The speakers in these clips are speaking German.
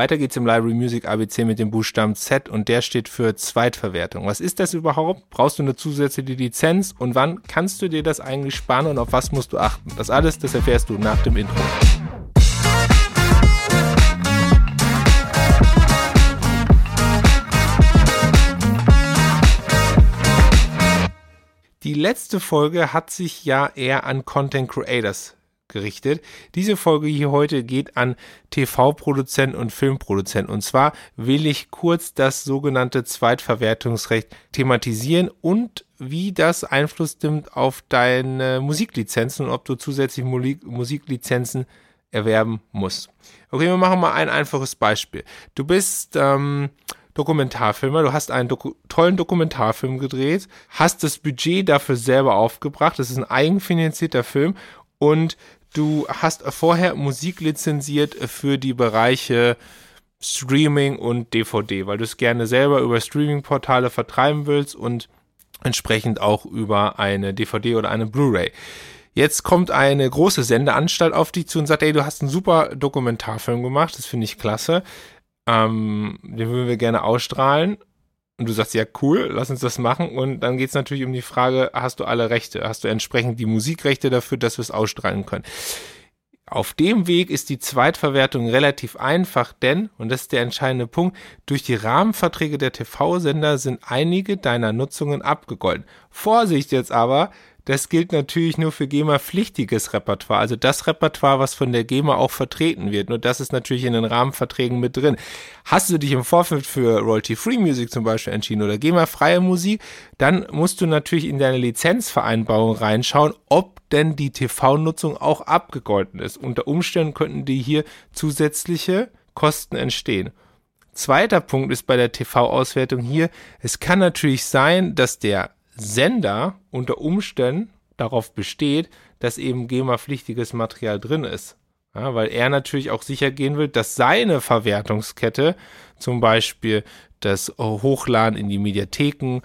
Weiter geht's im Library Music ABC mit dem Buchstaben Z und der steht für Zweitverwertung. Was ist das überhaupt? Brauchst du eine zusätzliche Lizenz und wann kannst du dir das eigentlich sparen und auf was musst du achten? Das alles, das erfährst du nach dem Intro. Die letzte Folge hat sich ja eher an Content Creators gerichtet. Diese Folge hier heute geht an TV-Produzenten und Filmproduzenten. Und zwar will ich kurz das sogenannte Zweitverwertungsrecht thematisieren und wie das Einfluss nimmt auf deine Musiklizenzen und ob du zusätzlich Musiklizenzen erwerben musst. Okay, wir machen mal ein einfaches Beispiel. Du bist ähm, Dokumentarfilmer. Du hast einen Doku tollen Dokumentarfilm gedreht, hast das Budget dafür selber aufgebracht. Das ist ein eigenfinanzierter Film und du hast vorher Musik lizenziert für die Bereiche Streaming und DVD, weil du es gerne selber über Streaming-Portale vertreiben willst und entsprechend auch über eine DVD oder eine Blu-ray. Jetzt kommt eine große Sendeanstalt auf dich zu und sagt, ey, du hast einen super Dokumentarfilm gemacht, das finde ich klasse. Ähm, den würden wir gerne ausstrahlen. Und du sagst, ja, cool, lass uns das machen. Und dann geht es natürlich um die Frage, hast du alle Rechte? Hast du entsprechend die Musikrechte dafür, dass wir es ausstrahlen können? Auf dem Weg ist die Zweitverwertung relativ einfach, denn, und das ist der entscheidende Punkt, durch die Rahmenverträge der TV-Sender sind einige deiner Nutzungen abgegolten. Vorsicht jetzt aber, das gilt natürlich nur für GEMA-pflichtiges Repertoire, also das Repertoire, was von der GEMA auch vertreten wird. Nur das ist natürlich in den Rahmenverträgen mit drin. Hast du dich im Vorfeld für Royalty-Free Music zum Beispiel entschieden oder GEMA-freie Musik, dann musst du natürlich in deine Lizenzvereinbarung reinschauen, ob denn die TV-Nutzung auch abgegolten ist. Unter Umständen könnten die hier zusätzliche Kosten entstehen. Zweiter Punkt ist bei der TV-Auswertung hier, es kann natürlich sein, dass der Sender unter Umständen darauf besteht, dass eben GEMA-pflichtiges Material drin ist. Ja, weil er natürlich auch sicher gehen will, dass seine Verwertungskette, zum Beispiel das Hochladen in die Mediatheken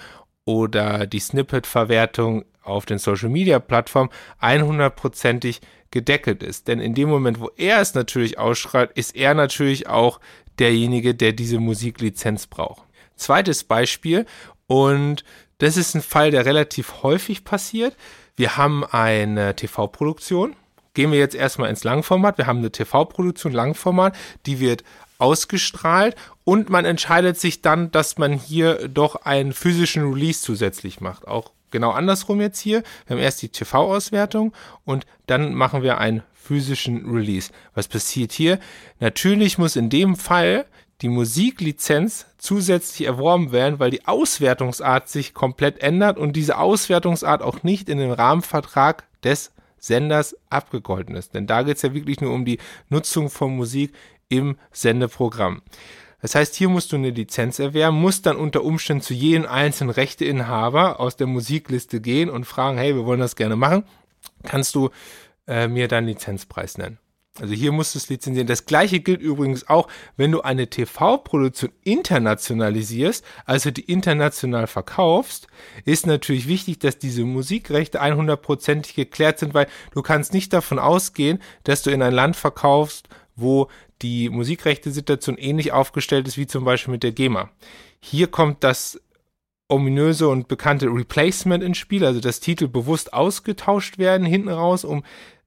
oder die Snippet-Verwertung auf den Social-Media-Plattformen 100%ig gedeckelt ist. Denn in dem Moment, wo er es natürlich ausschreibt, ist er natürlich auch derjenige, der diese Musiklizenz braucht. Zweites Beispiel, und das ist ein Fall, der relativ häufig passiert. Wir haben eine TV-Produktion. Gehen wir jetzt erstmal ins Langformat. Wir haben eine TV-Produktion, Langformat, die wird ausgestrahlt und man entscheidet sich dann, dass man hier doch einen physischen Release zusätzlich macht. Auch genau andersrum jetzt hier. Wir haben erst die TV-Auswertung und dann machen wir einen physischen Release. Was passiert hier? Natürlich muss in dem Fall die Musiklizenz zusätzlich erworben werden, weil die Auswertungsart sich komplett ändert und diese Auswertungsart auch nicht in den Rahmenvertrag des Senders abgegolten ist. Denn da geht es ja wirklich nur um die Nutzung von Musik im Sendeprogramm. Das heißt, hier musst du eine Lizenz erwerben, musst dann unter Umständen zu jedem einzelnen Rechteinhaber aus der Musikliste gehen und fragen, hey, wir wollen das gerne machen. Kannst du äh, mir deinen Lizenzpreis nennen? Also hier musst du es lizenzieren. Das gleiche gilt übrigens auch, wenn du eine TV-Produktion internationalisierst, also die international verkaufst, ist natürlich wichtig, dass diese Musikrechte 100%ig geklärt sind, weil du kannst nicht davon ausgehen, dass du in ein Land verkaufst, wo die Musikrechte-Situation ähnlich aufgestellt ist wie zum Beispiel mit der GEMA. Hier kommt das ominöse und bekannte Replacement ins Spiel, also dass Titel bewusst ausgetauscht werden hinten raus, um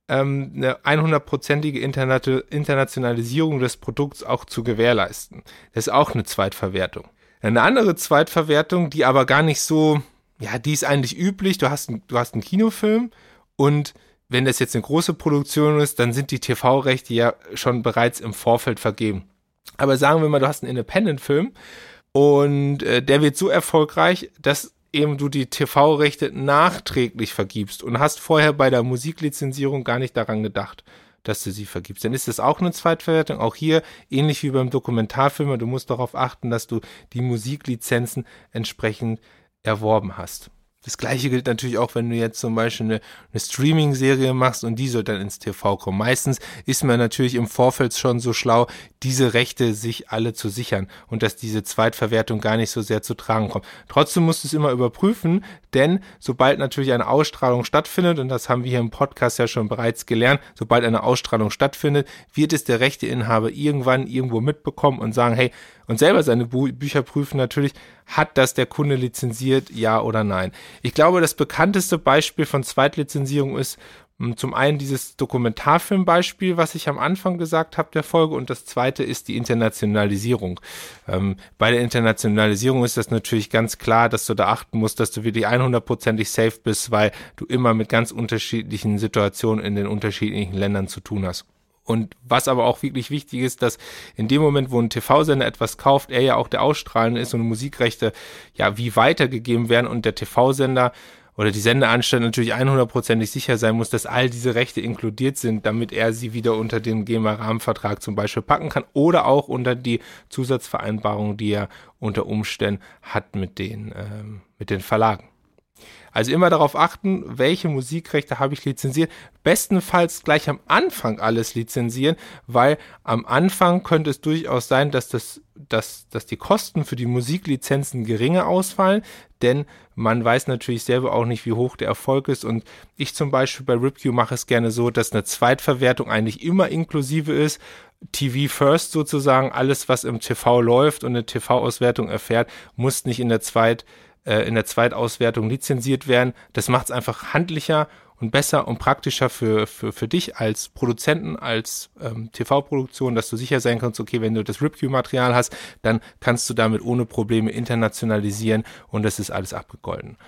ähm, eine 100-prozentige Internationalisierung des Produkts auch zu gewährleisten. Das ist auch eine Zweitverwertung. Eine andere Zweitverwertung, die aber gar nicht so, ja, die ist eigentlich üblich. Du hast, du hast einen Kinofilm und wenn das jetzt eine große Produktion ist, dann sind die TV-Rechte ja schon bereits im Vorfeld vergeben. Aber sagen wir mal, du hast einen Independent-Film und äh, der wird so erfolgreich, dass eben du die TV-Rechte nachträglich vergibst und hast vorher bei der Musiklizenzierung gar nicht daran gedacht, dass du sie vergibst. Dann ist das auch eine Zweitverwertung. Auch hier, ähnlich wie beim Dokumentarfilmer, du musst darauf achten, dass du die Musiklizenzen entsprechend erworben hast. Das gleiche gilt natürlich auch, wenn du jetzt zum Beispiel eine, eine Streaming-Serie machst und die soll dann ins TV kommen. Meistens ist man natürlich im Vorfeld schon so schlau, diese Rechte sich alle zu sichern und dass diese Zweitverwertung gar nicht so sehr zu tragen kommt. Trotzdem musst du es immer überprüfen, denn sobald natürlich eine Ausstrahlung stattfindet, und das haben wir hier im Podcast ja schon bereits gelernt, sobald eine Ausstrahlung stattfindet, wird es der Rechteinhaber irgendwann irgendwo mitbekommen und sagen, hey, und selber seine Bücher prüfen natürlich, hat das der Kunde lizenziert, ja oder nein. Ich glaube, das bekannteste Beispiel von Zweitlizenzierung ist hm, zum einen dieses Dokumentarfilmbeispiel, was ich am Anfang gesagt habe der Folge, und das zweite ist die Internationalisierung. Ähm, bei der Internationalisierung ist das natürlich ganz klar, dass du da achten musst, dass du wirklich 100%ig safe bist, weil du immer mit ganz unterschiedlichen Situationen in den unterschiedlichen Ländern zu tun hast. Und was aber auch wirklich wichtig ist, dass in dem Moment, wo ein TV-Sender etwas kauft, er ja auch der Ausstrahlende ist und Musikrechte ja wie weitergegeben werden und der TV-Sender oder die Sendeanstalt natürlich 100%ig sicher sein muss, dass all diese Rechte inkludiert sind, damit er sie wieder unter den GEMA-Rahmenvertrag zum Beispiel packen kann oder auch unter die Zusatzvereinbarung, die er unter Umständen hat mit den, ähm, mit den Verlagen. Also immer darauf achten, welche Musikrechte habe ich lizenziert. Bestenfalls gleich am Anfang alles lizenzieren, weil am Anfang könnte es durchaus sein, dass das, dass, dass die Kosten für die Musiklizenzen geringer ausfallen, denn man weiß natürlich selber auch nicht, wie hoch der Erfolg ist. Und ich zum Beispiel bei RipQ mache es gerne so, dass eine Zweitverwertung eigentlich immer inklusive ist. TV First sozusagen, alles, was im TV läuft und eine TV-Auswertung erfährt, muss nicht in der Zweitverwertung äh, in der Zweitauswertung lizenziert werden. Das macht es einfach handlicher und besser und praktischer für, für, für dich als Produzenten, als ähm, TV-Produktion, dass du sicher sein kannst, okay, wenn du das RipQ-Material hast, dann kannst du damit ohne Probleme internationalisieren und das ist alles abgegolten.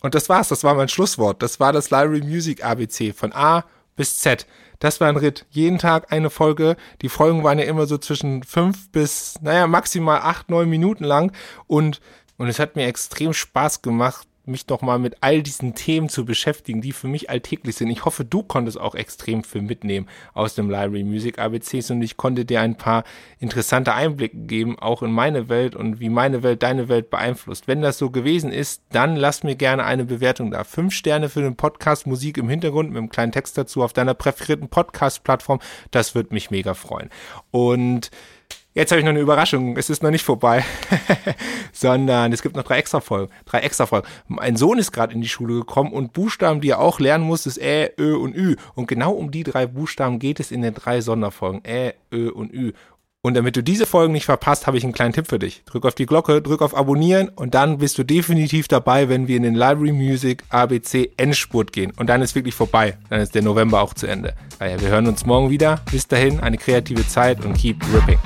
Und das war's, das war mein Schlusswort. Das war das Library Music ABC von A bis Z. Das war ein Ritt. Jeden Tag eine Folge. Die Folgen waren ja immer so zwischen fünf bis, naja, maximal acht, neun Minuten lang. Und und es hat mir extrem Spaß gemacht, mich doch mal mit all diesen Themen zu beschäftigen, die für mich alltäglich sind. Ich hoffe, du konntest auch extrem viel mitnehmen aus dem Library Music ABCs und ich konnte dir ein paar interessante Einblicke geben, auch in meine Welt und wie meine Welt deine Welt beeinflusst. Wenn das so gewesen ist, dann lass mir gerne eine Bewertung da. Fünf Sterne für den Podcast Musik im Hintergrund mit einem kleinen Text dazu auf deiner präferierten Podcast-Plattform. Das würde mich mega freuen. Und Jetzt habe ich noch eine Überraschung. Es ist noch nicht vorbei, sondern es gibt noch drei extra Folgen. Drei extra Folgen. Mein Sohn ist gerade in die Schule gekommen und Buchstaben, die er auch lernen muss, ist Ä, Ö und Ü. Und genau um die drei Buchstaben geht es in den drei Sonderfolgen. Ä, Ö und Ü. Und damit du diese Folgen nicht verpasst, habe ich einen kleinen Tipp für dich. Drück auf die Glocke, drück auf Abonnieren und dann bist du definitiv dabei, wenn wir in den Library Music ABC Endspurt gehen. Und dann ist wirklich vorbei. Dann ist der November auch zu Ende. Daher, wir hören uns morgen wieder. Bis dahin, eine kreative Zeit und keep ripping.